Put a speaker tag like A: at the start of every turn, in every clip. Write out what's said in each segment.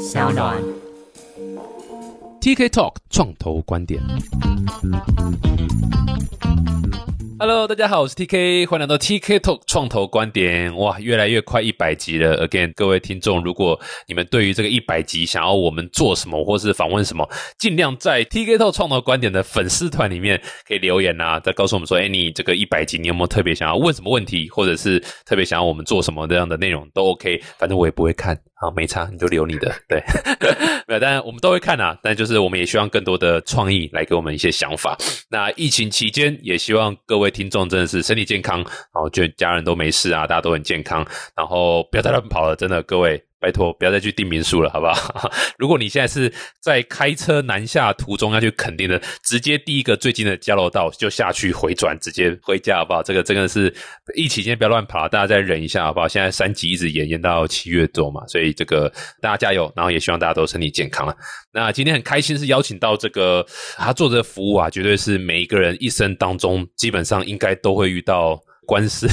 A: 小暖。
B: TK Talk 创投观点。Hello，大家好，我是 TK，欢迎来到 TK Talk 创投观点。哇，越来越快一百集了。Again，各位听众，如果你们对于这个一百集想要我们做什么，或是访问什么，尽量在 TK Talk 创投观点的粉丝团里面可以留言啊，再告诉我们说，哎，你这个一百集你有没有特别想要问什么问题，或者是特别想要我们做什么这样的内容都 OK，反正我也不会看。好，没差，你就留你的，对，没有，当然我们都会看啊，但就是我们也希望更多的创意来给我们一些想法。那疫情期间，也希望各位听众真的是身体健康，然后就家人都没事啊，大家都很健康，然后不要再乱跑了，真的，各位。拜托，不要再去订民宿了，好不好？如果你现在是在开车南下途中要去垦丁的，直接第一个最近的交流道就下去回转，直接回家，好不好？这个真的是疫情期间不要乱跑，大家再忍一下，好不好？现在三级一直延延到七月多嘛，所以这个大家加油，然后也希望大家都身体健康了。那今天很开心是邀请到这个他做的服务啊，绝对是每一个人一生当中基本上应该都会遇到。官司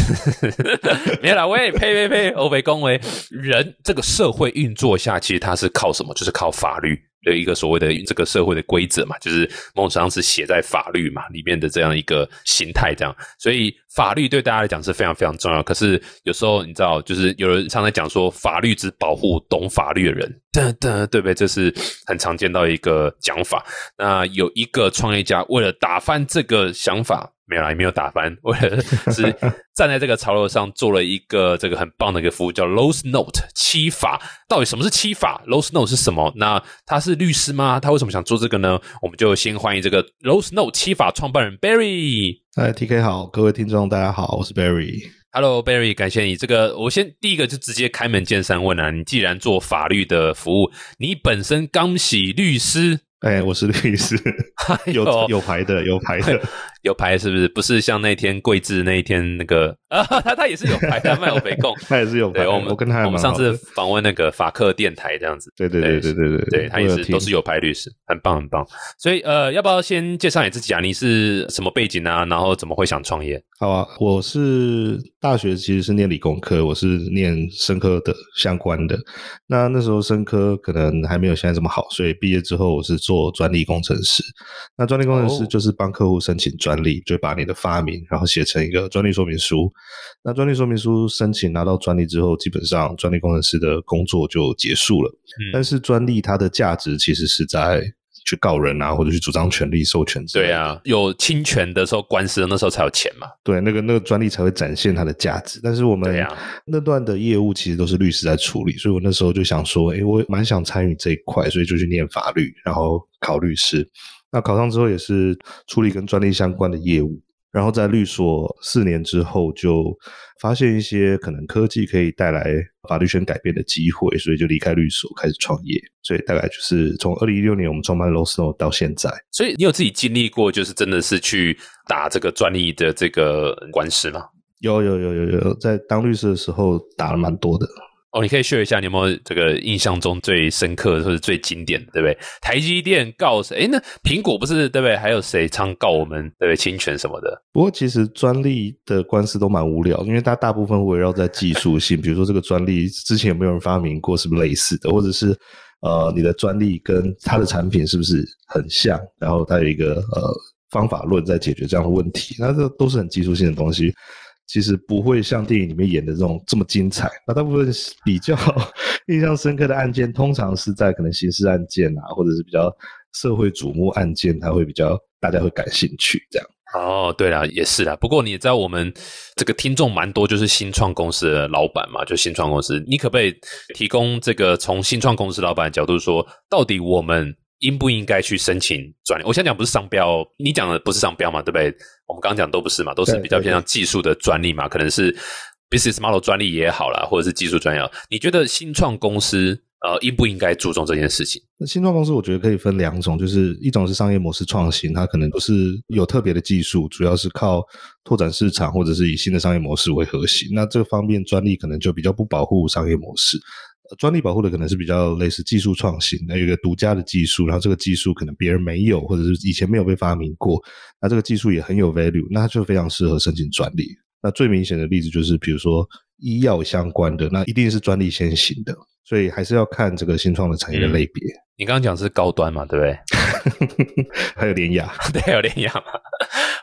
B: 没有啦，喂，呸呸呸，欧北恭维人这个社会运作下，其实它是靠什么？就是靠法律的一个所谓的这个社会的规则嘛，就是某种上是写在法律嘛里面的这样一个形态，这样，所以法律对大家来讲是非常非常重要。可是有时候你知道，就是有人常常讲说，法律只保护懂法律的人，对不对？这是很常见到一个讲法。那有一个创业家为了打翻这个想法。没有啦，也没有打翻，为了是站在这个潮流上做了一个这个很棒的一个服务，叫 Lose Note 七法。到底什么是七法？Lose Note 是什么？那他是律师吗？他为什么想做这个呢？我们就先欢迎这个 Lose Note 七法创办人 Barry。
C: 嗨，TK 好，各位听众大家好，我是 Barry。
B: Hello Barry，感谢你。这个我先第一个就直接开门见山问啊，你既然做法律的服务，你本身刚喜律师。
C: 哎，我是律师，有有牌的，有牌的，
B: 有牌是不是？不是像那天桂智那一天那个 啊，他他也是有牌的，卖有北贡，
C: 他也是有牌。
B: 我们
C: 我跟他
B: 我们上次访问那个法克电台这样子，
C: 对对对对对对
B: 对，他也是都是有牌律师，很棒很棒。所以呃，要不要先介绍你自己啊？你是什么背景啊？然后怎么会想创业？
C: 好啊，我是大学其实是念理工科，我是念生科的相关的。那那时候生科可能还没有现在这么好，所以毕业之后我是做专利工程师。那专利工程师就是帮客户申请专利，就把你的发明然后写成一个专利说明书。那专利说明书申请拿到专利之后，基本上专利工程师的工作就结束了。
B: 嗯
C: 但是专利它的价值其实是在。去告人啊，或者去主张权利授权之类
B: 对啊，有侵权的时候，官司那时候才有钱嘛。
C: 对，那个那个专利才会展现它的价值。但是我们那段的业务其实都是律师在处理，所以我那时候就想说，诶，我蛮想参与这一块，所以就去念法律，然后考律师。那考上之后也是处理跟专利相关的业务。然后在律所四年之后，就发现一些可能科技可以带来法律圈改变的机会，所以就离开律所开始创业。所以大概就是从二零一六年我们创办 l o s n o 到现在。
B: 所以你有自己经历过，就是真的是去打这个专利的这个官司吗？
C: 有有有有有，在当律师的时候打了蛮多的。
B: 哦，你可以秀一下，你有没有这个印象中最深刻或者最经典的，对不对？台积电告谁？哎，那苹果不是对不对？还有谁常告我们对不对？侵权什么的？
C: 不过其实专利的官司都蛮无聊，因为它大部分围绕在技术性，比如说这个专利之前有没有人发明过，是不是类似的，或者是呃你的专利跟它的产品是不是很像，然后它有一个呃方法论在解决这样的问题，那这都是很技术性的东西。其实不会像电影里面演的这种这么精彩。那大部分比较 印象深刻的案件，通常是在可能刑事案件啊，或者是比较社会瞩目案件，它会比较大家会感兴趣这样。
B: 哦，对了，也是啦。不过你也知道，我们这个听众蛮多，就是新创公司的老板嘛，就新创公司，你可不可以提供这个从新创公司老板的角度说，到底我们应不应该去申请专利？我想讲不是商标，你讲的不是商标嘛，对不对？我们刚刚讲都不是嘛，都是比较偏向技术的专利嘛，可能是 business model 专利也好啦，或者是技术专利。你觉得新创公司呃应不应该注重这件事情？
C: 那新创公司我觉得可以分两种，就是一种是商业模式创新，它可能不是有特别的技术，主要是靠拓展市场或者是以新的商业模式为核心。那这方面专利可能就比较不保护商业模式。专利保护的可能是比较类似技术创新，那有一个独家的技术，然后这个技术可能别人没有，或者是以前没有被发明过，那这个技术也很有 value，那它就非常适合申请专利。那最明显的例子就是，比如说医药相关的，那一定是专利先行的。所以还是要看这个新创的产业的类别。
B: 你刚刚讲是高端嘛，对不对？
C: 还有联雅，
B: 对，有联雅嘛。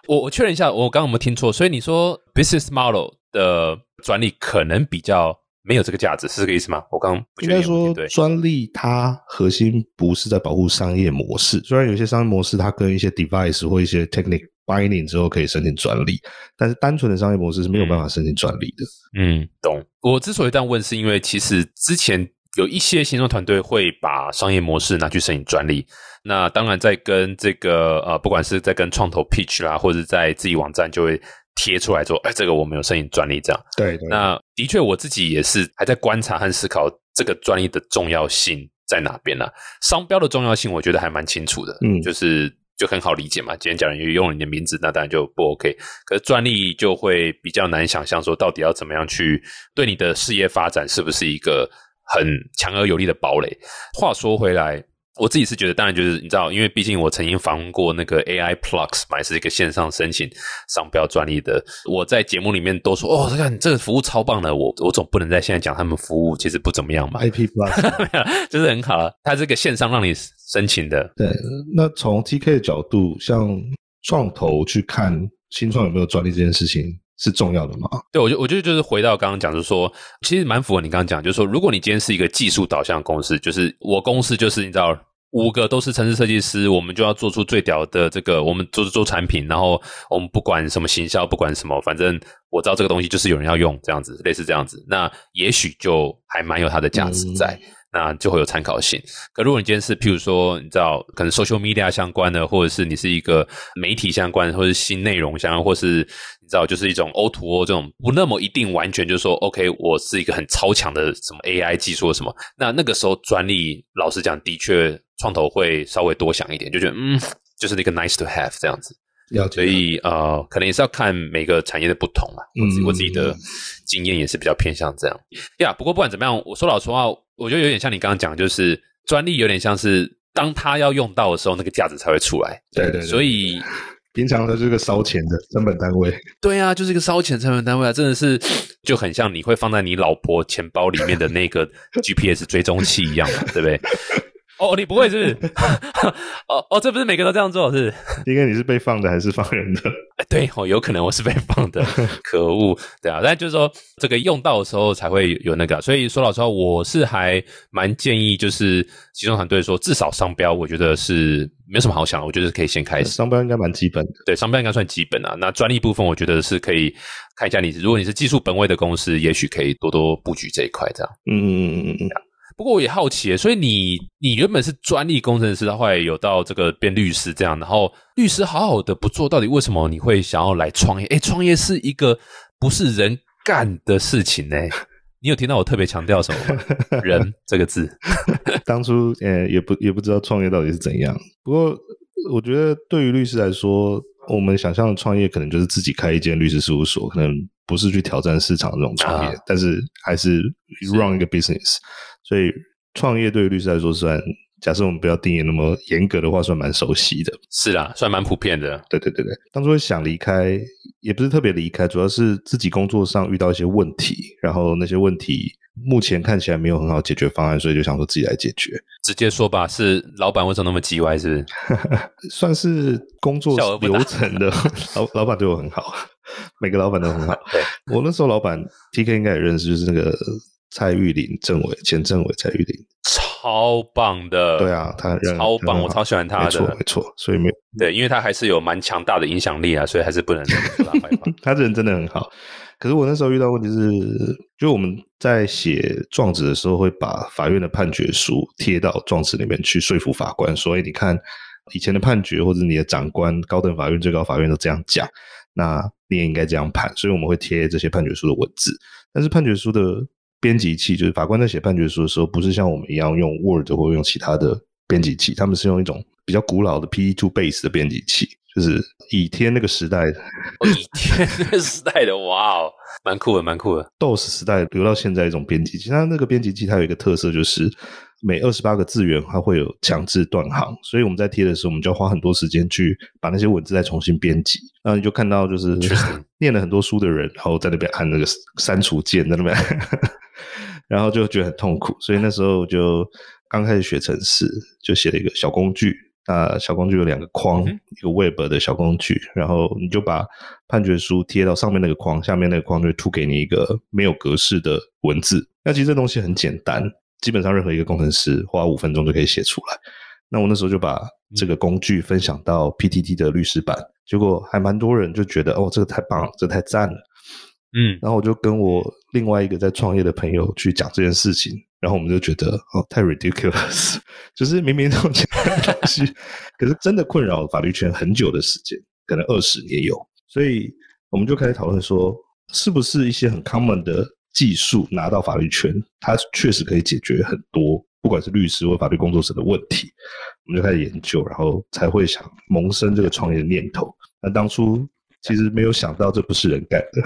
B: 我我确认一下，我刚刚有没有听错？所以你说 business model 的专利可能比较没有这个价值，是这个意思吗？我刚刚
C: 应该说专利它核心不是在保护商业模式，虽然有些商业模式它跟一些 device 或一些 technique binding 之后可以申请专利，但是单纯的商业模式是没有办法申请专利的。
B: 嗯，懂。我之所以这样问，是因为其实之前有一些新创团队会把商业模式拿去申请专利。那当然，在跟这个呃，不管是在跟创投 pitch 啦，或者在自己网站就会贴出来说，哎，这个我们有申请专利这样。
C: 对，
B: 那的确我自己也是还在观察和思考这个专利的重要性在哪边呢？商标的重要性，我觉得还蛮清楚的，嗯，就是就很好理解嘛。今天讲人用了你的名字，那当然就不 OK。可是专利就会比较难想象，说到底要怎么样去对你的事业发展是不是一个很强而有力的堡垒？话说回来。我自己是觉得，当然就是你知道，因为毕竟我曾经访问过那个 AI Plus，买是一个线上申请商标专利的。我在节目里面都说，哦，这个这个服务超棒的，我我总不能在现在讲他们服务其实不怎么样嘛。
C: IP Plus
B: 就是很好，它这个线上让你申请的。
C: 对，那从 TK 的角度，像创投去看新创有没有专利这件事情。是重要的吗？
B: 对，我就我觉得就是回到刚刚讲，就是说，其实蛮符合你刚刚讲，就是说，如果你今天是一个技术导向公司，就是我公司就是你知道，五个都是城市设计师，我们就要做出最屌的这个，我们做做产品，然后我们不管什么行销，不管什么，反正我知道这个东西就是有人要用，这样子，类似这样子，那也许就还蛮有它的价值在。那就会有参考性。可如果你今天是，譬如说，你知道，可能 social media 相关的，或者是你是一个媒体相关，或者是新内容相关，或是你知道，就是一种 O to O 这种，不那么一定完全就是说，OK，我是一个很超强的什么 AI 技术什么。那那个时候专利，老实讲，的确创投会稍微多想一点，就觉得嗯，就是那个 nice to have 这样子。所以呃，可能也是要看每个产业的不同啊。我自我自己的经验也是比较偏向这样呀。不过不管怎么样，我说老实话，我觉得有点像你刚刚讲，就是专利有点像是当他要用到的时候，那个价值才会出来。
C: 对对。
B: 所以
C: 平常的这个烧钱的成本单位。
B: 对啊，就是一个烧钱成本单位啊，真的是 就很像你会放在你老婆钱包里面的那个 GPS 追踪器一样嘛，对不对？哦，你不会是不是？哦哦，这不是每个都这样做，是？
C: 应该你是被放的还是放人的？
B: 哎，对哦，有可能我是被放的，可恶，对啊。但就是说，这个用到的时候才会有那个。所以说老实话，我是还蛮建议，就是集中团队说，至少商标，我觉得是没有什么好想的。我觉得可以先开始，
C: 商标应该蛮基本的。
B: 对，商标应该算基本啊。那专利部分，我觉得是可以看一下。你如果你是技术本位的公司，也许可以多多布局这一块，这样。嗯嗯嗯嗯嗯。不过我也好奇，所以你你原本是专利工程师，后来有到这个变律师这样，然后律师好好的不做，到底为什么你会想要来创业？哎，创业是一个不是人干的事情呢？你有听到我特别强调什么吗？人这个字，
C: 当初呃也不也不知道创业到底是怎样。不过我觉得对于律师来说，我们想象的创业可能就是自己开一间律师事务所，可能不是去挑战市场这种创业，但是还是 run 一个 business。所以创业对于律师来说，算假设我们不要定义那么严格的话，算蛮熟悉的。
B: 是啦，算蛮普遍的。
C: 对对对对，当初想离开，也不是特别离开，主要是自己工作上遇到一些问题，然后那些问题目前看起来没有很好解决方案，所以就想说自己来解决。
B: 直接说吧，是老板为什么那么叽歪？是不是？
C: 算是工作流程的 老老板对我很好，每个老板都很好。我那时候老板 T K 应该也认识，就是那个。蔡玉林政委，前政委蔡玉林，
B: 超棒的。
C: 对啊，他
B: 超棒，我超喜欢他的。
C: 没错，没错。所以没
B: 对，因为他还是有蛮强大的影响力啊，所以还是不能说他坏话。
C: 他人真的很好。可是我那时候遇到问题是，就我们在写状子的时候，会把法院的判决书贴到状子里面去说服法官，所以你看以前的判决或者你的长官、高等法院、最高法院都这样讲，那你也应该这样判。所以我们会贴这些判决书的文字，但是判决书的。编辑器就是法官在写判决书的时候，不是像我们一样用 Word 或用其他的编辑器，他们是用一种比较古老的 p e Two Base 的编辑器，就是倚天那个时代，
B: 倚天那个时代的，哇哦，蛮酷的，蛮酷的。
C: DOS 时代留到现在一种编辑器，它那个编辑器它有一个特色，就是每二十八个字元它会有强制断行，所以我们在贴的时候，我们就要花很多时间去把那些文字再重新编辑。然后你就看到就是 念了很多书的人，然后在那边按那个删除键，在那边。然后就觉得很痛苦，所以那时候就刚开始学程式，就写了一个小工具。那小工具有两个框，一个 Web 的小工具，然后你就把判决书贴到上面那个框，下面那个框就会吐给你一个没有格式的文字。那其实这东西很简单，基本上任何一个工程师花五分钟就可以写出来。那我那时候就把这个工具分享到 PTT 的律师版，结果还蛮多人就觉得哦，这个太棒了，这太赞了。
B: 嗯，
C: 然后我就跟我另外一个在创业的朋友去讲这件事情，然后我们就觉得哦，太 ridiculous，就是明明这种简单的东西，可是真的困扰法律圈很久的时间，可能二十年有，所以我们就开始讨论说，是不是一些很 common 的技术拿到法律圈，它确实可以解决很多，不管是律师或法律工作者的问题，我们就开始研究，然后才会想萌生这个创业的念头。那当初其实没有想到这不是人干的。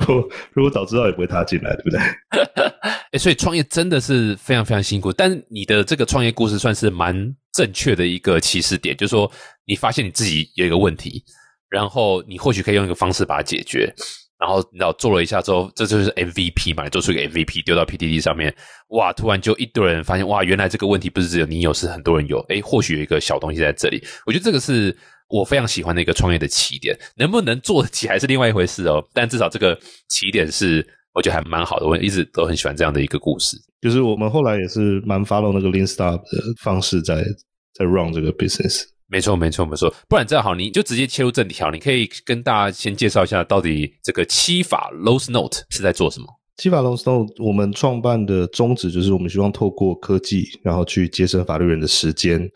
C: 如果如果早知道也不会踏进来，对不对？
B: 哎，所以创业真的是非常非常辛苦。但是你的这个创业故事算是蛮正确的一个起始点，就是说你发现你自己有一个问题，然后你或许可以用一个方式把它解决，然后然后做了一下之后，这就是 MVP 嘛，你做出一个 MVP 丢到 PDD 上面，哇，突然就一堆人发现，哇，原来这个问题不是只有你有，是很多人有。哎，或许有一个小东西在这里，我觉得这个是。我非常喜欢的一个创业的起点，能不能做得起还是另外一回事哦。但至少这个起点是，我觉得还蛮好的。我一直都很喜欢这样的一个故事。
C: 就是我们后来也是蛮 follow 那个 Lean Startup 的方式，在在 run 这个 business。
B: 没错，没错，没错。不然这样好，你就直接切入正题好。你可以跟大家先介绍一下，到底这个七法 Lowe's Note 是在做什么？
C: 七法 Lowe's Note 我们创办的宗旨就是，我们希望透过科技，然后去节省法律人的时间。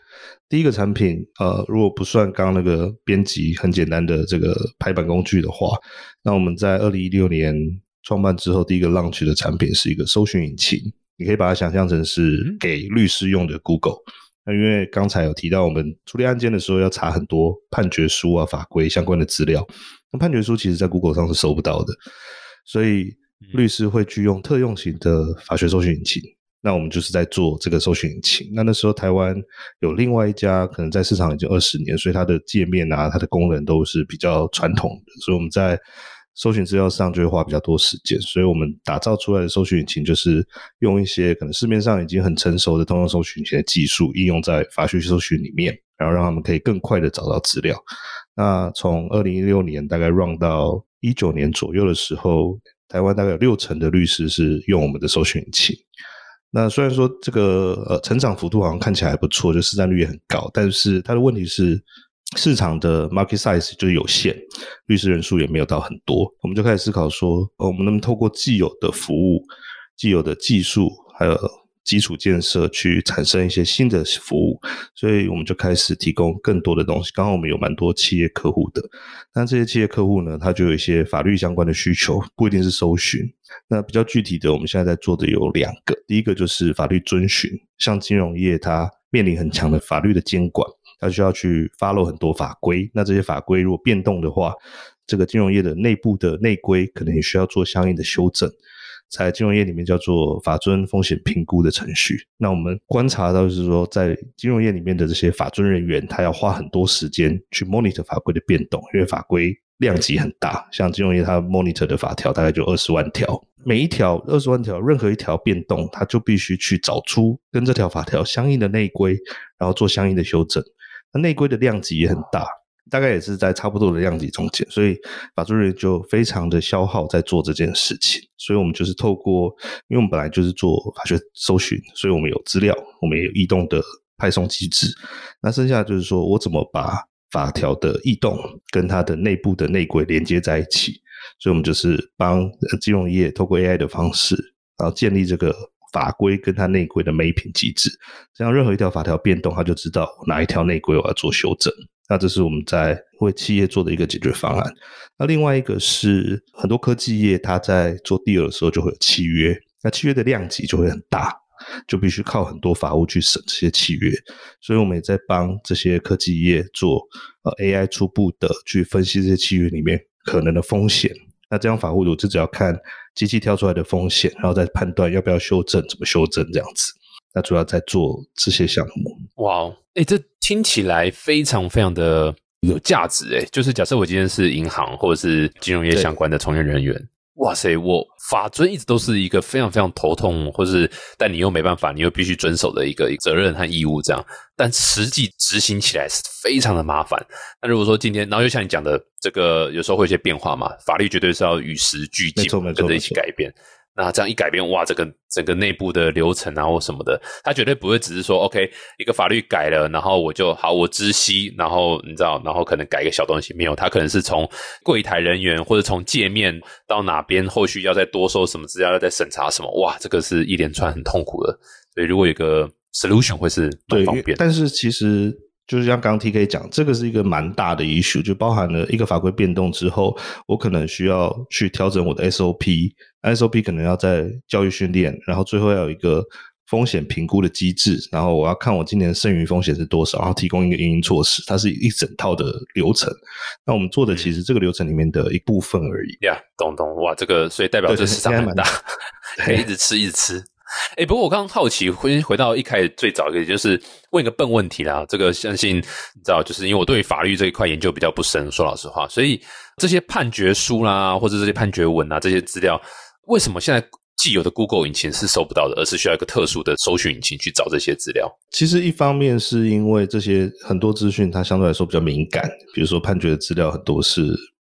C: 第一个产品，呃，如果不算刚刚那个编辑很简单的这个排版工具的话，那我们在二零一六年创办之后，第一个 launch 的产品是一个搜寻引擎。你可以把它想象成是给律师用的 Google。那因为刚才有提到，我们处理案件的时候要查很多判决书啊、法规相关的资料，那判决书其实在 Google 上是搜不到的，所以律师会去用特用型的法学搜寻引擎。那我们就是在做这个搜寻引擎。那那时候台湾有另外一家，可能在市场已经二十年，所以它的界面啊、它的功能都是比较传统的，所以我们在搜寻资料上就会花比较多时间。所以我们打造出来的搜寻引擎，就是用一些可能市面上已经很成熟的通用搜寻引擎的技术，应用在法学搜寻里面，然后让他们可以更快的找到资料。那从二零一六年大概 run 到一九年左右的时候，台湾大概有六成的律师是用我们的搜寻引擎。那虽然说这个呃成长幅度好像看起来还不错，就市占率也很高，但是它的问题是市场的 market size 就是有限，律师人数也没有到很多，我们就开始思考说，我们能不能透过既有的服务、既有的技术，还有。基础建设去产生一些新的服务，所以我们就开始提供更多的东西。刚刚我们有蛮多企业客户的，那这些企业客户呢，他就有一些法律相关的需求，不一定是搜寻。那比较具体的，我们现在在做的有两个，第一个就是法律遵循，像金融业它面临很强的法律的监管，它需要去发布很多法规。那这些法规如果变动的话，这个金融业的内部的内规可能也需要做相应的修正。在金融业里面叫做法遵风险评估的程序。那我们观察到就是说，在金融业里面的这些法遵人员，他要花很多时间去 monitor 法规的变动，因为法规量级很大。像金融业，它 monitor 的法条大概就二十万条，每一条二十万条，任何一条变动，他就必须去找出跟这条法条相应的内规，然后做相应的修正。那内规的量级也很大。大概也是在差不多的量级中间，所以法租人就非常的消耗在做这件事情。所以我们就是透过，因为我们本来就是做法学搜寻，所以我们有资料，我们也有异动的派送机制。那剩下就是说我怎么把法条的异动跟它的内部的内规连接在一起。所以我们就是帮金融业透过 AI 的方式，然后建立这个法规跟它内规的每品机制，这样任何一条法条变动，它就知道哪一条内规我要做修正。那这是我们在为企业做的一个解决方案。那另外一个是很多科技业，它在做第二的时候就会有契约，那契约的量级就会很大，就必须靠很多法务去审这些契约。所以我们也在帮这些科技业做呃 AI 初步的去分析这些契约里面可能的风险。那这样法务组就只要看机器跳出来的风险，然后再判断要不要修正，怎么修正这样子。那主要在做这些项目。
B: 哇，哎，这听起来非常非常的有价值哎！就是假设我今天是银行或者是金融业相关的从业人员，哇塞，我法尊一直都是一个非常非常头痛，或是但你又没办法，你又必须遵守的一个责任和义务这样。但实际执行起来是非常的麻烦。那如果说今天，然后又像你讲的，这个有时候会有些变化嘛，法律绝对是要与时俱进，跟着一起改变。那这样一改变，哇，这个整个内部的流程啊或什么的，他绝对不会只是说，OK，一个法律改了，然后我就好，我知悉，然后你知道，然后可能改个小东西，没有，他可能是从柜台人员或者从界面到哪边，后续要再多收什么资料，要再审查什么，哇，这个是一连串很痛苦的。所以如果有个 solution 会是蛮方便。
C: 但是其实。就是像刚刚 T K 讲，这个是一个蛮大的 issue，就包含了一个法规变动之后，我可能需要去调整我的 S O P，S O P 可能要在教育训练，然后最后要有一个风险评估的机制，然后我要看我今年剩余风险是多少，然后提供一个运营措施，它是一整套的流程。那我们做的其实这个流程里面的一部分而已。
B: 呀，懂懂哇，这个所以代表这市场蛮大，可以一直吃一直吃。哎，不过我刚刚好奇，回回到一开始最早一个，就是问一个笨问题啦。这个相信你知道，就是因为我对法律这一块研究比较不深，说老实话，所以这些判决书啦，或者这些判决文啊，这些资料，为什么现在既有的 Google 引擎是搜不到的，而是需要一个特殊的搜寻引擎去找这些资料？
C: 其实一方面是因为这些很多资讯它相对来说比较敏感，比如说判决的资料很多是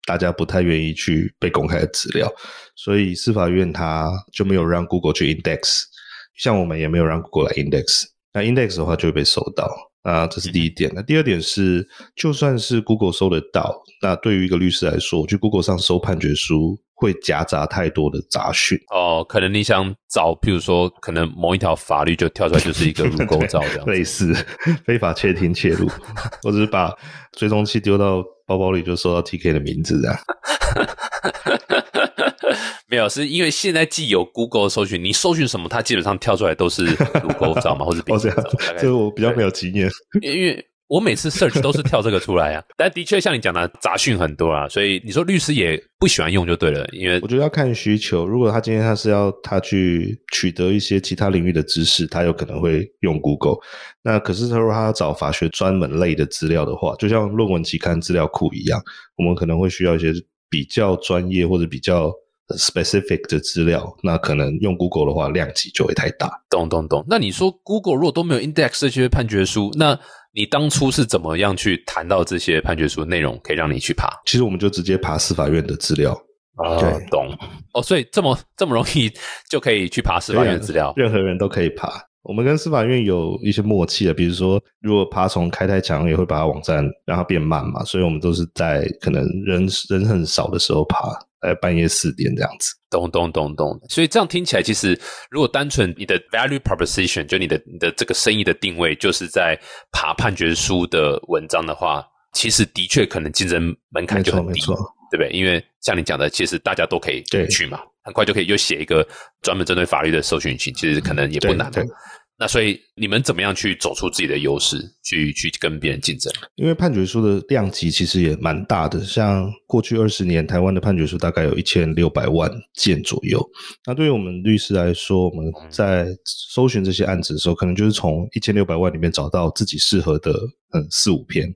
C: 大家不太愿意去被公开的资料，所以司法院它就没有让 Google 去 index。像我们也没有让 Google 来 index，那 index 的话就会被搜到啊，这是第一点。那第二点是，就算是 Google 搜得到，那对于一个律师来说，去 Google 上搜判决书会夹杂太多的杂讯
B: 哦。可能你想找，譬如说，可能某一条法律就跳出来就是一个 入钩照这样，
C: 类似非法窃听窃录，或者是把追踪器丢到包包里就搜到 TK 的名字这样。
B: 没有，是因为现在既有 Google 搜寻，你搜寻什么，它基本上跳出来都是 Google 照嘛，或者别的。
C: 这个我比较没有经验，
B: 因为我每次 search 都是跳这个出来啊。但的确像你讲的杂讯很多啊，所以你说律师也不喜欢用就对了。因为
C: 我觉得要看需求，如果他今天他是要他去取得一些其他领域的知识，他有可能会用 Google。那可是他说他要找法学专门类的资料的话，就像论文期刊资料库一样，我们可能会需要一些比较专业或者比较。Specific 的资料，那可能用 Google 的话，量级就会太大。
B: 懂懂懂。那你说 Google 如果都没有 index 这些判决书，那你当初是怎么样去谈到这些判决书内容，可以让你去爬？
C: 其实我们就直接爬司法院的资料。
B: 哦，懂。哦，所以这么这么容易就可以去爬司法院的资料，
C: 任何人都可以爬。我们跟司法院有一些默契的，比如说，如果爬虫开太强，也会把它网站让它变慢嘛，所以我们都是在可能人人很少的时候爬。呃，半夜四点这样子，
B: 咚咚咚咚。所以这样听起来，其实如果单纯你的 value proposition，就你的你的这个生意的定位，就是在爬判决书的文章的话，其实的确可能竞争门槛就很低，对不对？因为像你讲的，其实大家都可以去嘛，很快就可以又写一个专门针对法律的搜寻引擎，其实可能也不难。那所以你们怎么样去走出自己的优势，去去跟别人竞争？
C: 因为判决书的量级其实也蛮大的，像过去二十年，台湾的判决书大概有一千六百万件左右。那对于我们律师来说，我们在搜寻这些案子的时候，可能就是从一千六百万里面找到自己适合的嗯四五篇。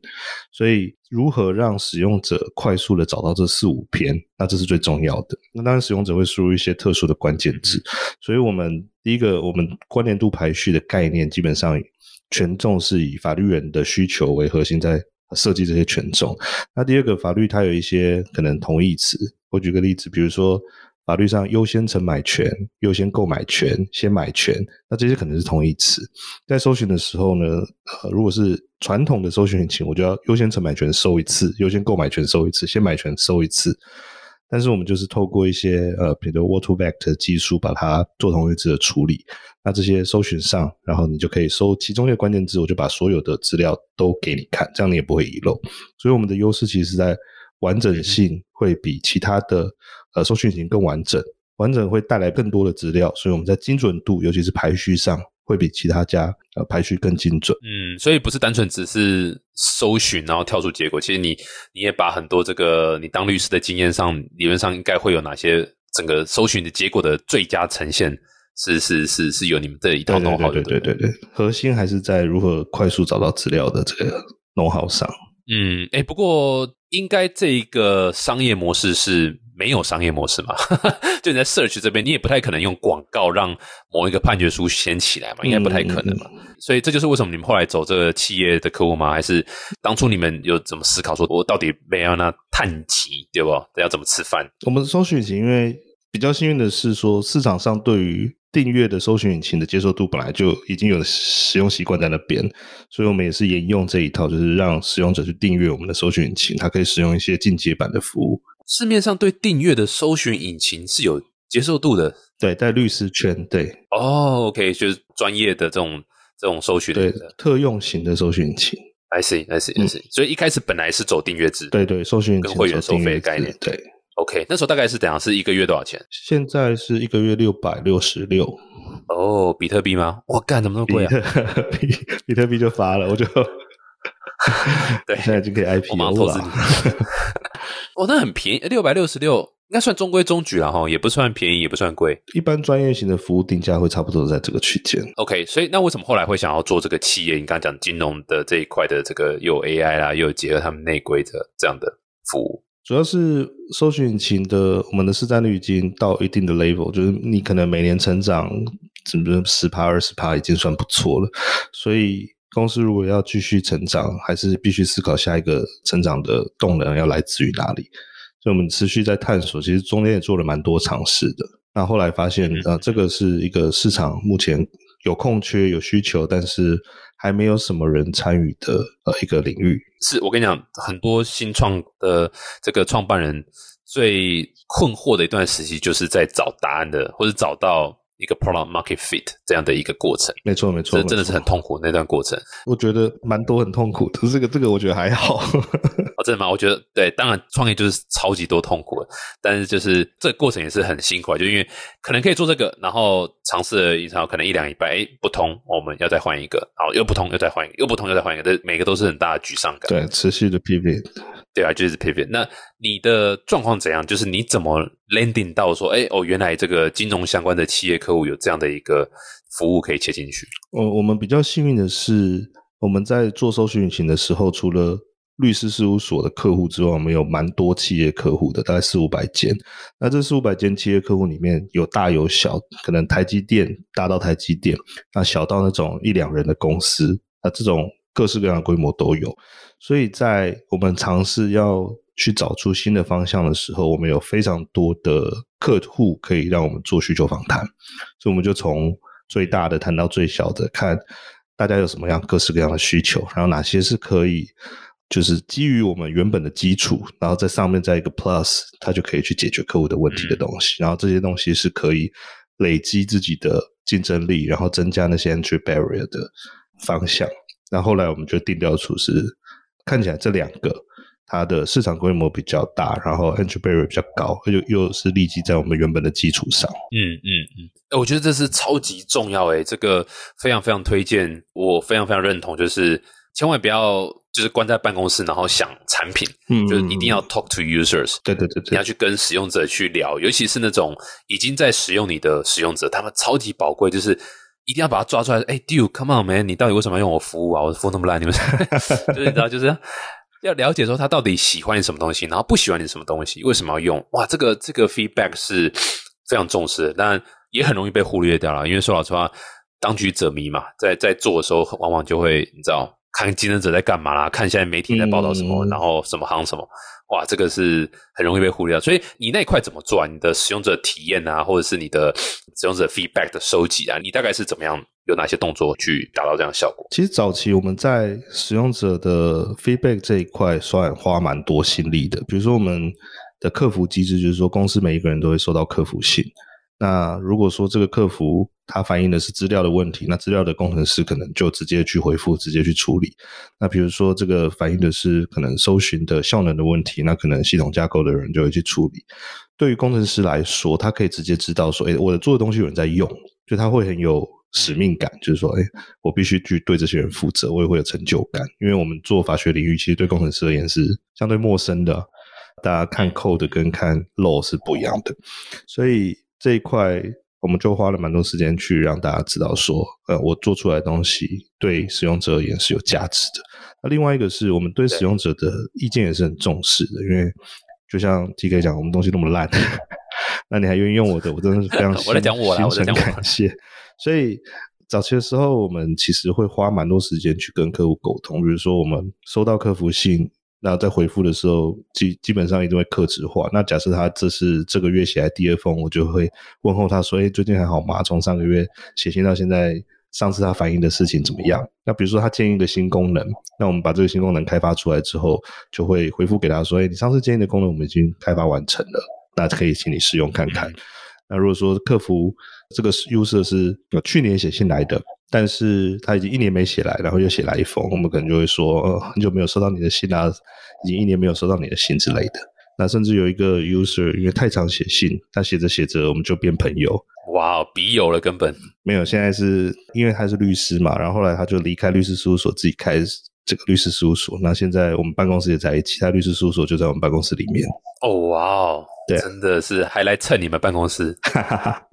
C: 所以如何让使用者快速的找到这四五篇，那这是最重要的。那当然，使用者会输入一些特殊的关键字，所以我们。第一个，我们关联度排序的概念，基本上权重是以法律人的需求为核心，在设计这些权重。那第二个，法律它有一些可能同义词。我举个例子，比如说法律上优先承买权、优先购买权、先买权，那这些可能是同义词。在搜寻的时候呢，呃，如果是传统的搜寻引擎，我就要优先承买权搜一次，优先购买权搜一次，先买权搜一次。但是我们就是透过一些呃，比如 Word to Vector 技术，把它做同位置的处理。那这些搜寻上，然后你就可以搜其中一个关键字，我就把所有的资料都给你看，这样你也不会遗漏。所以我们的优势其实是在完整性会比其他的呃搜寻引擎更完整，完整会带来更多的资料，所以我们在精准度，尤其是排序上。会比其他家呃排序更精准。
B: 嗯，所以不是单纯只是搜寻然后跳出结果，其实你你也把很多这个你当律师的经验上，理论上应该会有哪些整个搜寻的结果的最佳呈现，是是是是有你们这一套弄好
C: 的。对对对对，核心还是在如何快速找到资料的这个弄好上。
B: 嗯，哎，不过应该这一个商业模式是没有商业模式嘛，就你在 search 这边，你也不太可能用广告让某一个判决书先起来嘛，应该不太可能嘛。所以这就是为什么你们后来走这个企业的客户吗？还是当初你们有怎么思考，说我到底没有那探级对不？要怎么吃饭？
C: 我们搜寻引擎，因为比较幸运的是说市场上对于订阅的搜寻引擎的接受度本来就已经有使用习惯在那边，所以我们也是沿用这一套，就是让使用者去订阅我们的搜寻引擎，它可以使用一些进阶版的服务。
B: 市面上对订阅的搜寻引擎是有接受度的，
C: 对，在律师圈，对，
B: 哦，OK，就是专业的这种这种搜寻
C: 对特用型的搜寻引擎
B: ，I see，I see，I see，所以一开始本来是走订阅制，
C: 对对，搜寻
B: 跟会员收费的概念，
C: 对。
B: OK，那时候大概是怎样？是一个月多少钱？
C: 现在是一个月六百六十六。
B: 哦，比特币吗？我干，怎么那么贵啊？
C: 比 比特币就发了，我就
B: 对，
C: 现在就可以 IP
B: 了。投资 哦，那很便宜，六百六十六，应该算中规中矩了哈，也不算便宜，也不算贵。
C: 一般专业型的服务定价会差不多在这个区间。
B: OK，所以那为什么后来会想要做这个企业？你刚刚讲金融的这一块的这个又有 AI 啦，又有结合他们内规的这样的服务？
C: 主要是搜寻引擎的，我们的市占率已经到一定的 level，就是你可能每年成长，怎么十趴二十趴已经算不错了。所以公司如果要继续成长，还是必须思考下一个成长的动能要来自于哪里。所以我们持续在探索，其实中间也做了蛮多尝试的。那后来发现，呃，这个是一个市场目前有空缺、有需求，但是。还没有什么人参与的呃一个领域，
B: 是我跟你讲，很多新创的这个创办人最困惑的一段时期，就是在找答案的，或者找到。一个 product market fit 这样的一个过程，
C: 没错没错，
B: 这真的是很痛苦那段过程。
C: 我觉得蛮多很痛苦的，这个这个我觉得还好。
B: 哦，真的吗？我觉得对，当然创业就是超级多痛苦，但是就是这个过程也是很辛苦，就因为可能可以做这个，然后尝试了一场，可能一两礼拜，哎，不通，我们要再换一个，然后又不通，又再换一个，又不通，又再换一个，这每个都是很大的沮丧感。
C: 对，持续的 pivot。
B: 对啊，就是 pivot。那你的状况怎样？就是你怎么 landing 到说，哎，哦，原来这个金融相关的企业客户有这样的一个服务可以切进去？
C: 我我们比较幸运的是，我们在做搜寻引擎的时候，除了律师事务所的客户之外，我们有蛮多企业客户的，大概四五百间。那这四五百间企业客户里面有大有小，可能台积电大到台积电，那小到那种一两人的公司，那这种各式各样的规模都有。所以在我们尝试要去找出新的方向的时候，我们有非常多的客户可以让我们做需求访谈，所以我们就从最大的谈到最小的，看大家有什么样各式各样的需求，然后哪些是可以就是基于我们原本的基础，然后在上面再一个 plus，它就可以去解决客户的问题的东西，然后这些东西是可以累积自己的竞争力，然后增加那些 entry barrier 的方向。那后后来我们就定调出是。看起来这两个它的市场规模比较大，然后 entry barrier 比较高，又又是立即在我们原本的基础上。
B: 嗯嗯嗯，我觉得这是超级重要诶，这个非常非常推荐，我非常非常认同，就是千万不要就是关在办公室，然后想产品，嗯，就是一定要 talk to users。
C: 对对对对，
B: 你要去跟使用者去聊，尤其是那种已经在使用你的使用者，他们超级宝贵，就是。一定要把它抓出来！哎，Dude，Come on man，你到底为什么要用我服务啊？我服务那么烂，你们 就是你知道，就是要了解说他到底喜欢你什么东西，然后不喜欢你什么东西，为什么要用？哇，这个这个 feedback 是非常重视的，但也很容易被忽略掉了。因为说老实话，当局者迷嘛，在在做的时候，往往就会你知道，看竞争者在干嘛啦，看现在媒体在报道什么，然后什么行什么。哇，这个是很容易被忽略掉，所以你那一块怎么做啊？你的使用者体验啊，或者是你的使用者 feedback 的收集啊，你大概是怎么样？有哪些动作去达到这样效果？
C: 其实早期我们在使用者的 feedback 这一块算花蛮多心力的。比如说我们的客服机制，就是说公司每一个人都会收到客服信。那如果说这个客服他反映的是资料的问题，那资料的工程师可能就直接去回复，直接去处理。那比如说这个反映的是可能搜寻的效能的问题，那可能系统架构的人就会去处理。对于工程师来说，他可以直接知道说，哎，我的做的东西有人在用，就他会很有使命感，就是说，哎，我必须去对这些人负责，我也会有成就感。因为我们做法学领域，其实对工程师而言是相对陌生的，大家看 code 跟看 law 是不一样的，所以。这一块我们就花了蛮多时间去让大家知道说，呃，我做出来的东西对使用者而言是有价值的。那另外一个是我们对使用者的意见也是很重视的，因为就像 T K 讲，我们东西那么烂，那你还愿意用我的，我真的是非常
B: 我在讲我啦我在讲
C: 感谢。所以早期的时候，我们其实会花蛮多时间去跟客户沟通，比如说我们收到客服信。那在回复的时候，基基本上一定会克制化。那假设他这是这个月写来第二封，我就会问候他说：“哎，最近还好吗？从上个月写信到现在，上次他反映的事情怎么样？”那比如说他建议一个新功能，那我们把这个新功能开发出来之后，就会回复给他说：“哎，你上次建议的功能我们已经开发完成了，那可以请你试用看看。”那如果说客服这个 user 是去年写信来的。但是他已经一年没写来，然后又写来一封，我们可能就会说，呃，很久没有收到你的信啊，已经一年没有收到你的信之类的。那甚至有一个 user 因为太常写信，他写着写着我们就变朋友，
B: 哇，笔友了根本
C: 没有。现在是因为他是律师嘛，然后后来他就离开律师事务所，自己开这个律师事务所。那现在我们办公室也在一起，他律师事务所就在我们办公室里面。
B: 哦，哇哦。
C: 对，
B: 真的是还来蹭你们办公室。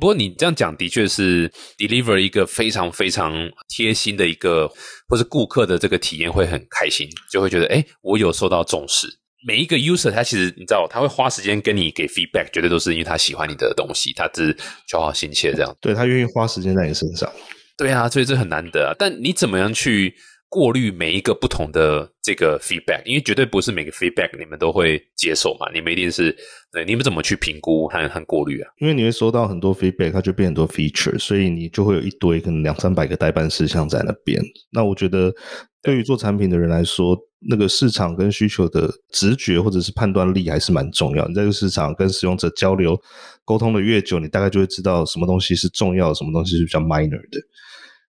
B: 不过你这样讲的确是 deliver 一个非常非常贴心的一个，或是顾客的这个体验会很开心，就会觉得哎，我有受到重视。每一个 user 他其实你知道，他会花时间跟你给 feedback，绝对都是因为他喜欢你的东西，他是求好心切这样。
C: 对他愿意花时间在你身上。
B: 对啊，所以这很难得啊。但你怎么样去？过滤每一个不同的这个 feedback，因为绝对不是每个 feedback 你们都会接受嘛。你们一定是，对，你们怎么去评估和和过滤啊？
C: 因为你会收到很多 feedback，它就变很多 feature，所以你就会有一堆可能两三百个代办事项在那边。那我觉得，对于做产品的人来说，那个市场跟需求的直觉或者是判断力还是蛮重要。你在这个市场跟使用者交流沟通的越久，你大概就会知道什么东西是重要，什么东西是比较 minor 的。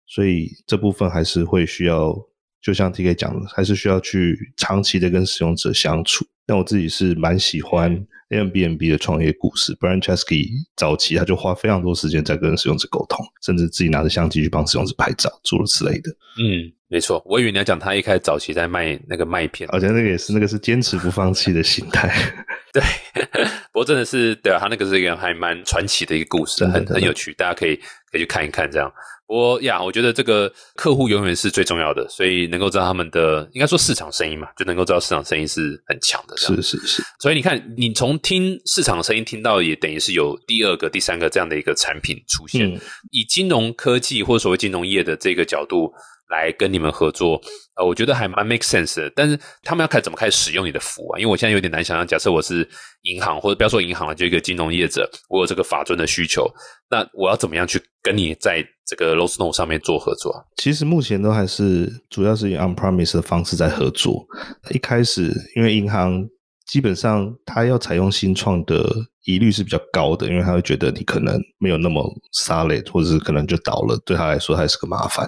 C: 所以这部分还是会需要。就像 T K 讲的，还是需要去长期的跟使用者相处。但我自己是蛮喜欢 a M B N B 的创业故事。Brian Chesky 早期他就花非常多时间在跟使用者沟通，甚至自己拿着相机去帮使用者拍照，诸如此类的。
B: 嗯，没错。我以为你要讲他一开始早期在卖那个麦片，
C: 而且那个也是那个是坚持不放弃的心态。
B: 对，不过真的是对啊，他那个是一个还蛮传奇的一个故事，很很有趣，大家可以可以去看一看这样。不过呀，我觉得这个客户永远是最重要的，所以能够知道他们的应该说市场声音嘛，就能够知道市场声音是很强的。
C: 是是是。
B: 所以你看，你从听市场声音听到，也等于是有第二个、第三个这样的一个产品出现。以金融科技或者所谓金融业的这个角度来跟你们合作，呃，我觉得还蛮 make sense 的。但是他们要开怎么开始使用你的服务啊？因为我现在有点难想象，假设我是银行或者不要说银行了，就一个金融业者，我有这个法尊的需求，那我要怎么样去跟你在？这个 Low Snow 上面做合作，
C: 其实目前都还是主要是以 On Promise 的方式在合作。一开始，因为银行基本上它要采用新创的疑虑是比较高的，因为他会觉得你可能没有那么 solid，或者是可能就倒了，对他来说还是个麻烦。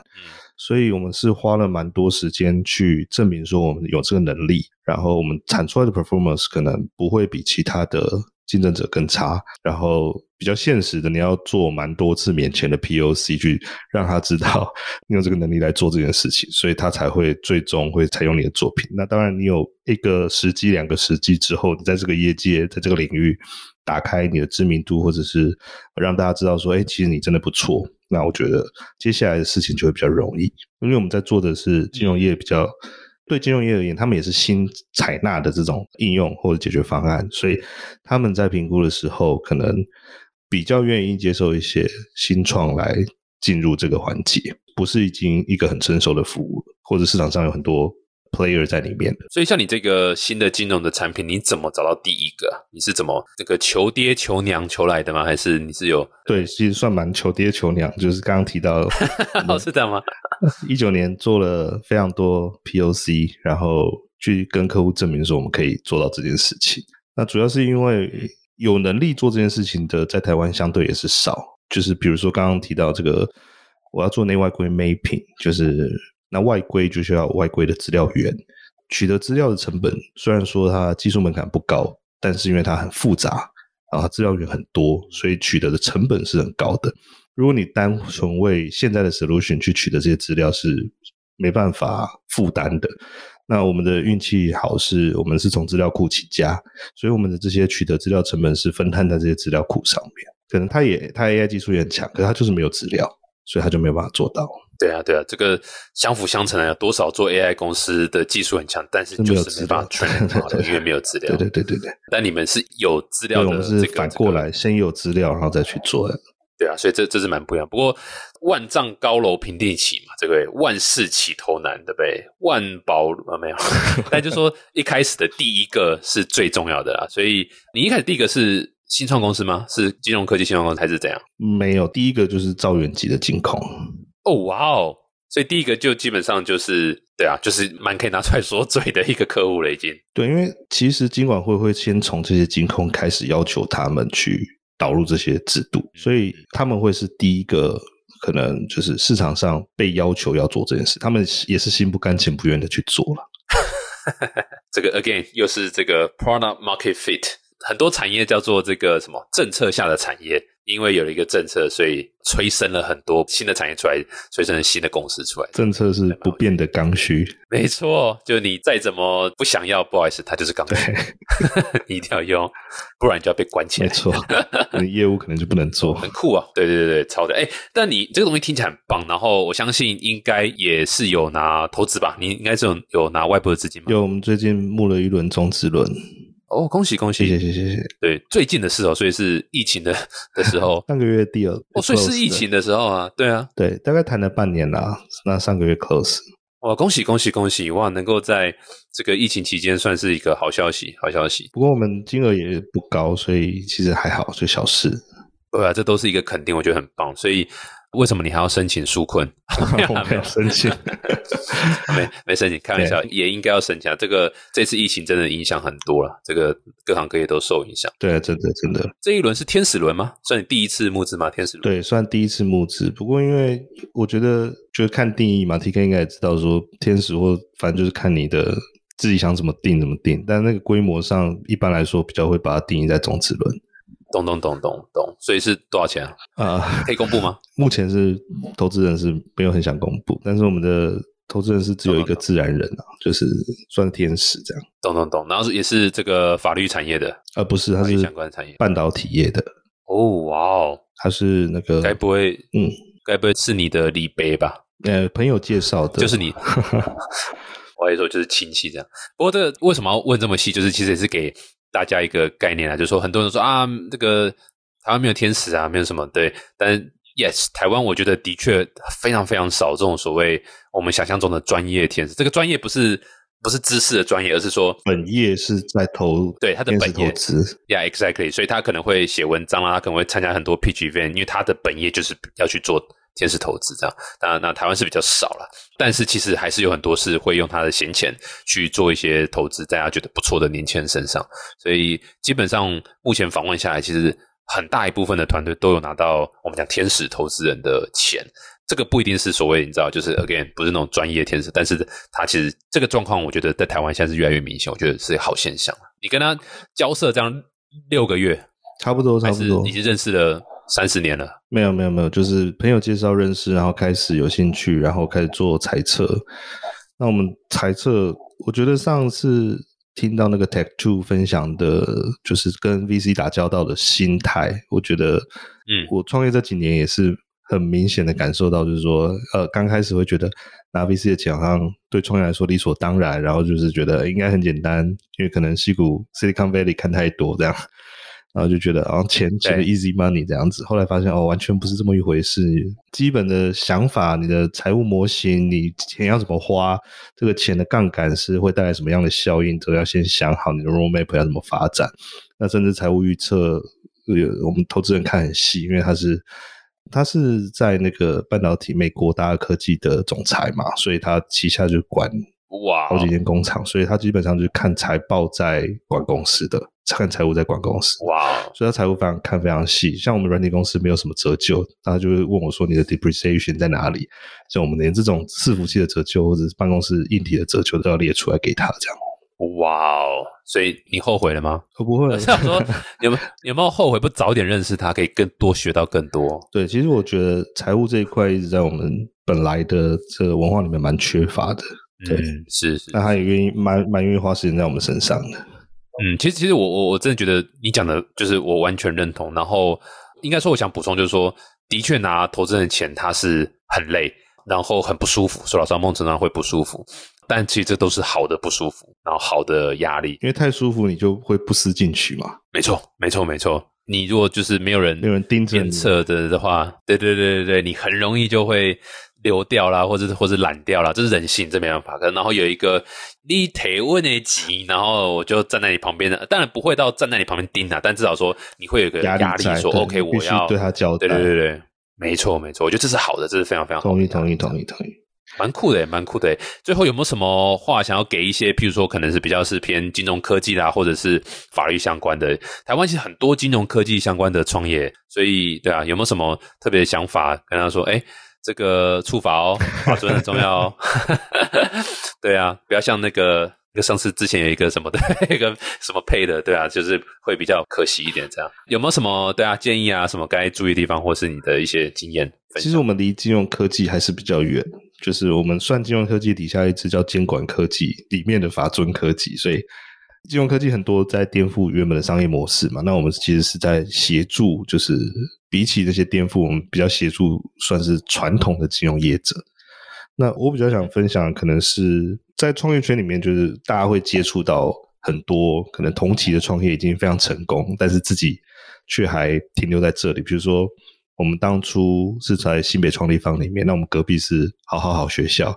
C: 所以我们是花了蛮多时间去证明说我们有这个能力，然后我们产出来的 performance 可能不会比其他的。竞争者更差，然后比较现实的，你要做蛮多次免钱的 POC，去让他知道你有这个能力来做这件事情，所以他才会最终会采用你的作品。那当然，你有一个时机、两个时机之后，你在这个业界，在这个领域打开你的知名度，或者是让大家知道说，哎，其实你真的不错。那我觉得接下来的事情就会比较容易，因为我们在做的是金融业比较。对金融业而言，他们也是新采纳的这种应用或者解决方案，所以他们在评估的时候，可能比较愿意接受一些新创来进入这个环节，不是已经一个很成熟的服务，或者市场上有很多。Player 在里面的，
B: 所以像你这个新的金融的产品，你怎么找到第一个？你是怎么这个求爹求娘求来的吗？还是你是有
C: 对，其实算蛮求爹求娘，就是刚刚提到，
B: 是这样吗？
C: 一九年做了非常多 POC，然后去跟客户证明说我们可以做到这件事情。那主要是因为有能力做这件事情的，在台湾相对也是少。就是比如说刚刚提到这个，我要做内外规 mapping，就是。那外规就需要外规的资料源，取得资料的成本虽然说它技术门槛不高，但是因为它很复杂，然后资料源很多，所以取得的成本是很高的。如果你单纯为现在的 solution 去取得这些资料是没办法负担的。那我们的运气好，是我们是从资料库起家，所以我们的这些取得资料成本是分摊在这些资料库上面。可能它也它 AI 技术也很强，可是它就是没有资料，所以它就没有办法做到。
B: 对啊，对啊，这个相辅相成啊。有多少做 AI 公司的技术很强，但是就是没办法 train 好的，因为没有资料。
C: 对对对对对。
B: 但你们是有资料的，
C: 我们是反过来，先有资料，然后再去做的。
B: 对啊，所以这这是蛮不一样。不过万丈高楼平地起嘛，这个万事起头难，对不对？万宝啊没有，但就说一开始的第一个是最重要的啊。所以你一开始第一个是新创公司吗？是金融科技新创公司还是怎样？
C: 没有，第一个就是造元级的金控。
B: 哦哇哦！所以第一个就基本上就是对啊，就是蛮可以拿出来说嘴的一个客户了，已经。
C: 对，因为其实金管会会先从这些金控开始要求他们去。导入这些制度，所以他们会是第一个可能就是市场上被要求要做这件事，他们也是心不甘情不愿的去做了。
B: 这个 again 又是这个 product market fit，很多产业叫做这个什么政策下的产业。因为有了一个政策，所以催生了很多新的产业出来，催生了新的公司出来。
C: 政策是不变的刚需，
B: 没错。就你再怎么不想要，不好意思，它就是刚需，你一定要用，不然就要被关起来。
C: 没错，你业务可能就不能做。
B: 很酷啊！对对对对，超的。哎，但你这个东西听起来很棒，然后我相信应该也是有拿投资吧？你应该是有有拿外部的资金吗？
C: 有，我们最近募了一轮中资轮。
B: 哦，恭喜恭喜！
C: 谢谢谢谢。
B: 对，最近的事哦，所以是疫情的的时候，
C: 上个月第二，
B: 哦，所以是疫情的时候啊，对啊，
C: 对，大概谈了半年啦，那上个月 close。
B: 哇，恭喜恭喜恭喜！哇，能够在这个疫情期间算是一个好消息，好消息。
C: 不过我们金额也不高，所以其实还好，就小事。
B: 对啊，这都是一个肯定，我觉得很棒，所以。为什么你还要申请纾困？
C: 没有申请，
B: 没没申请，开玩笑，也应该要申请。这个这次疫情真的影响很多了，这个各行各业都受影响。
C: 对，真的真的。
B: 这一轮是天使轮吗？算你第一次募资吗？天使轮？
C: 对，算第一次募资。不过因为我觉得，就是看定义嘛，T K 应该也知道，说天使或反正就是看你的自己想怎么定怎么定。但那个规模上，一般来说比较会把它定义在种子轮。
B: 咚咚咚咚咚，所以是多少钱啊？啊，可以公布吗？
C: 目前是投资人是没有很想公布，但是我们的投资人是只有一个自然人啊，就是算天使这样。
B: 懂懂懂，然后也是这个法律产业的，
C: 呃，不是，它是
B: 相关产业，
C: 半导体业的。
B: 哦，哇哦，
C: 他是那个，
B: 该不会，嗯，该不会是你的李杯吧？
C: 呃，朋友介绍的，
B: 就是你。我也说就是亲戚这样。不过这个为什么要问这么细？就是其实也是给。大家一个概念啊，就是说很多人说啊，这个台湾没有天使啊，没有什么对。但 yes，台湾我觉得的确非常非常少这种所谓我们想象中的专业天使。这个专业不是不是知识的专业，而是说
C: 本业是在投
B: 对他的本业
C: 投资。
B: Yeah，exactly。所以他可能会写文章啊，他可能会参加很多 pitch event，因为他的本业就是要去做。天使投资这样，当然那台湾是比较少了，但是其实还是有很多是会用他的闲钱去做一些投资，大家觉得不错的年轻人身上。所以基本上目前访问下来，其实很大一部分的团队都有拿到我们讲天使投资人的钱。这个不一定是所谓你知道，就是 again 不是那种专业天使，但是他其实这个状况，我觉得在台湾现在是越来越明显，我觉得是好现象。你跟他交涉这样六个月，
C: 差不多差不多，
B: 已经认识了。三十年了，
C: 没有没有没有，就是朋友介绍认识，然后开始有兴趣，然后开始做猜测。那我们猜测，我觉得上次听到那个 Tech Two 分享的，就是跟 VC 打交道的心态，我觉得，嗯，我创业这几年也是很明显的感受到，就是说，呃，刚开始会觉得拿 VC 的钱好像对创业来说理所当然，然后就是觉得应该很简单，因为可能西谷 Silicon Valley 看太多这样。然后就觉得，然后钱钱的 easy money 这样子，后来发现哦，完全不是这么一回事。基本的想法，你的财务模型，你钱要怎么花，这个钱的杠杆是会带来什么样的效应，都要先想好你的 roadmap 要怎么发展。那甚至财务预测，呃我们投资人看很细，因为他是他是在那个半导体美国大科技的总裁嘛，所以他旗下就管。
B: 哇，
C: 好几间工厂，所以他基本上就是看财报在管公司的，看财务在管公司。
B: 哇，
C: 所以他财务非常看非常细。像我们软体公司没有什么折旧，他就会问我说：“你的 depreciation 在哪里？”像我们连这种伺服器的折旧或者是办公室硬体的折旧都要列出来给他，这样。
B: 哇哦，所以你后悔了吗？
C: 我不会。
B: 我想说有没有有没有后悔不早点认识他，可以更多学到更多？
C: 对，其实我觉得财务这一块一直在我们本来的这个文化里面蛮缺乏的。对，
B: 是是，
C: 那他也愿意蛮蛮愿意花时间在我们身上的。
B: 嗯，其实其实我我我真的觉得你讲的就是我完全认同。然后应该说，我想补充就是说，的确拿投资人的钱他是很累，然后很不舒服，受到伤梦常常会不舒服。但其实这都是好的不舒服，然后好的压力，
C: 因为太舒服你就会不思进取嘛。
B: 没错，没错，没错。你如果就是没有人
C: 没有人盯着
B: 监测的的话，对对对对对，你很容易就会流掉啦，或者或者懒掉啦，这是人性，这没办法。然后有一个你提问的急，然后我就站在你旁边的，当然不会到站在你旁边盯他，但至少说你会有个压力，说 OK，我要
C: 对他交
B: 代。对对对对，没错没错，我觉得这是好的，这是非常非常
C: 同意同意同意同意。
B: 蛮酷的，蛮酷的。最后有没有什么话想要给一些，譬如说可能是比较是偏金融科技啦，或者是法律相关的？台湾其实很多金融科技相关的创业，所以对啊，有没有什么特别的想法跟他说？哎，这个处罚哦，法尊很重要哦。对啊，不要像那个。上次之前有一个什么的 一个什么配的，对啊，就是会比较可惜一点。这样有没有什么对啊建议啊？什么该注意的地方，或是你的一些经验？
C: 其实我们离金融科技还是比较远，就是我们算金融科技底下一支叫监管科技里面的法尊科技，所以金融科技很多在颠覆原本的商业模式嘛。那我们其实是在协助，就是比起那些颠覆，我们比较协助算是传统的金融业者。那我比较想分享，可能是在创业圈里面，就是大家会接触到很多可能同期的创业已经非常成功，但是自己却还停留在这里。比如说，我们当初是在新北创立方里面，那我们隔壁是好好好学校。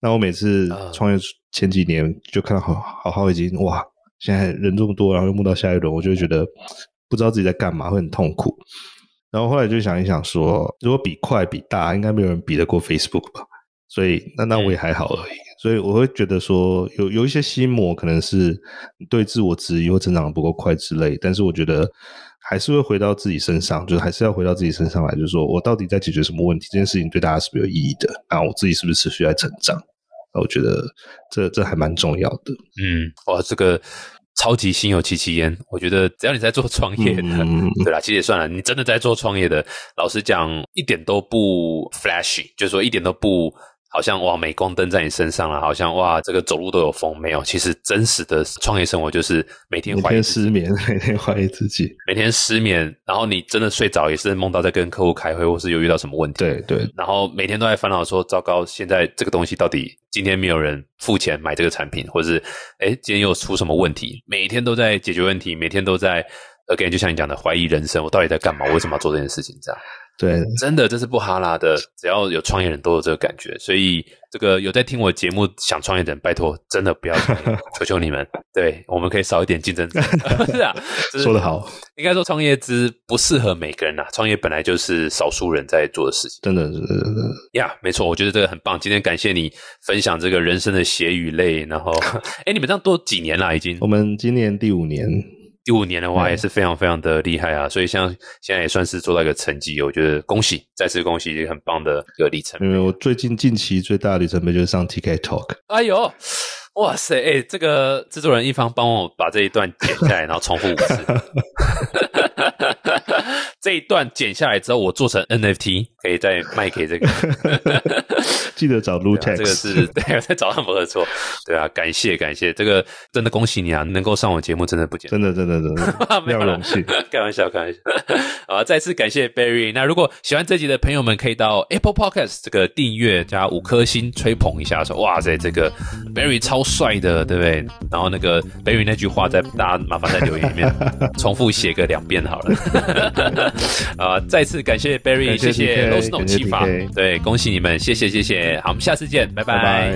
C: 那我每次创业前几年就看到好好好已经哇，现在人这么多，然后又募到下一轮，我就觉得不知道自己在干嘛，会很痛苦。然后后来就想一想，说如果比快比大，应该没有人比得过 Facebook 吧。所以那那我也还好而已，所以我会觉得说有有一些心魔可能是对自我质疑或成长的不够快之类，但是我觉得还是会回到自己身上，就是还是要回到自己身上来，就是说我到底在解决什么问题？这件事情对大家是不是有意义的？啊，我自己是不是持续在成长？那我觉得这这还蛮重要的。
B: 嗯，哇，这个超级心有戚戚焉。我觉得只要你在做创业的，对啦，其实也算了，你真的在做创业的，老实讲一点都不 flashy，就是说一点都不。好像哇，镁光灯在你身上了，好像哇，这个走路都有风。没有，其实真实的创业生活就是每天
C: 怀疑失眠，每天怀疑自己，
B: 每天失眠，然后你真的睡着也是梦到在跟客户开会，或是有遇到什么问题。
C: 对对，
B: 然后每天都在烦恼说，糟糕，现在这个东西到底今天没有人付钱买这个产品，或者是哎，今天又出什么问题？每天都在解决问题，每天都在 again，就像你讲的，怀疑人生，我到底在干嘛？我为什么要做这件事情？这样。
C: 对，
B: 真的这是不哈拉的，只要有创业人都有这个感觉，所以这个有在听我节目想创业的人，拜托真的不要，求求你们，对，我们可以少一点竞争。是啊，
C: 说得好，
B: 应该说创业之不适合每个人呐，创业本来就是少数人在做的事情，
C: 真的是
B: 呀，没错，我觉得这个很棒。今天感谢你分享这个人生的血与泪，然后，哎，你们这样多几年了？已经，
C: 我们今年第五年。
B: 第五年的话也是非常非常的厉害啊，所以像现在也算是做到一个成绩，我觉得恭喜，再次恭喜，一个很棒的一个里程。
C: 因为我最近近期最大的里程碑就是上 TK Talk。
B: 哎呦，哇塞，哎，这个制作人一方帮我把这一段剪下来，然后重复五次。这一段剪下来之后，我做成 NFT，可以再卖给这个。
C: 记得找 Lutex，
B: 这个是 对，在找他们合作。对啊，感谢感谢，这个真的恭喜你啊！能够上我节目，真的不简
C: 单，真的真的真的，非常荣幸。
B: 开玩笑，开玩笑。啊，再次感谢 Barry。那如果喜欢这集的朋友们，可以到 Apple Podcast 这个订阅加五颗星吹捧一下，说哇塞，这个 Barry 超帅的，对不对？然后那个 Barry 那句话，在大家麻烦在留言里面重复写个两遍好了。啊，再次感谢 Barry，谢谢 Rose No 启发，对，恭喜你们，谢谢谢谢，好，我们下次见，拜拜。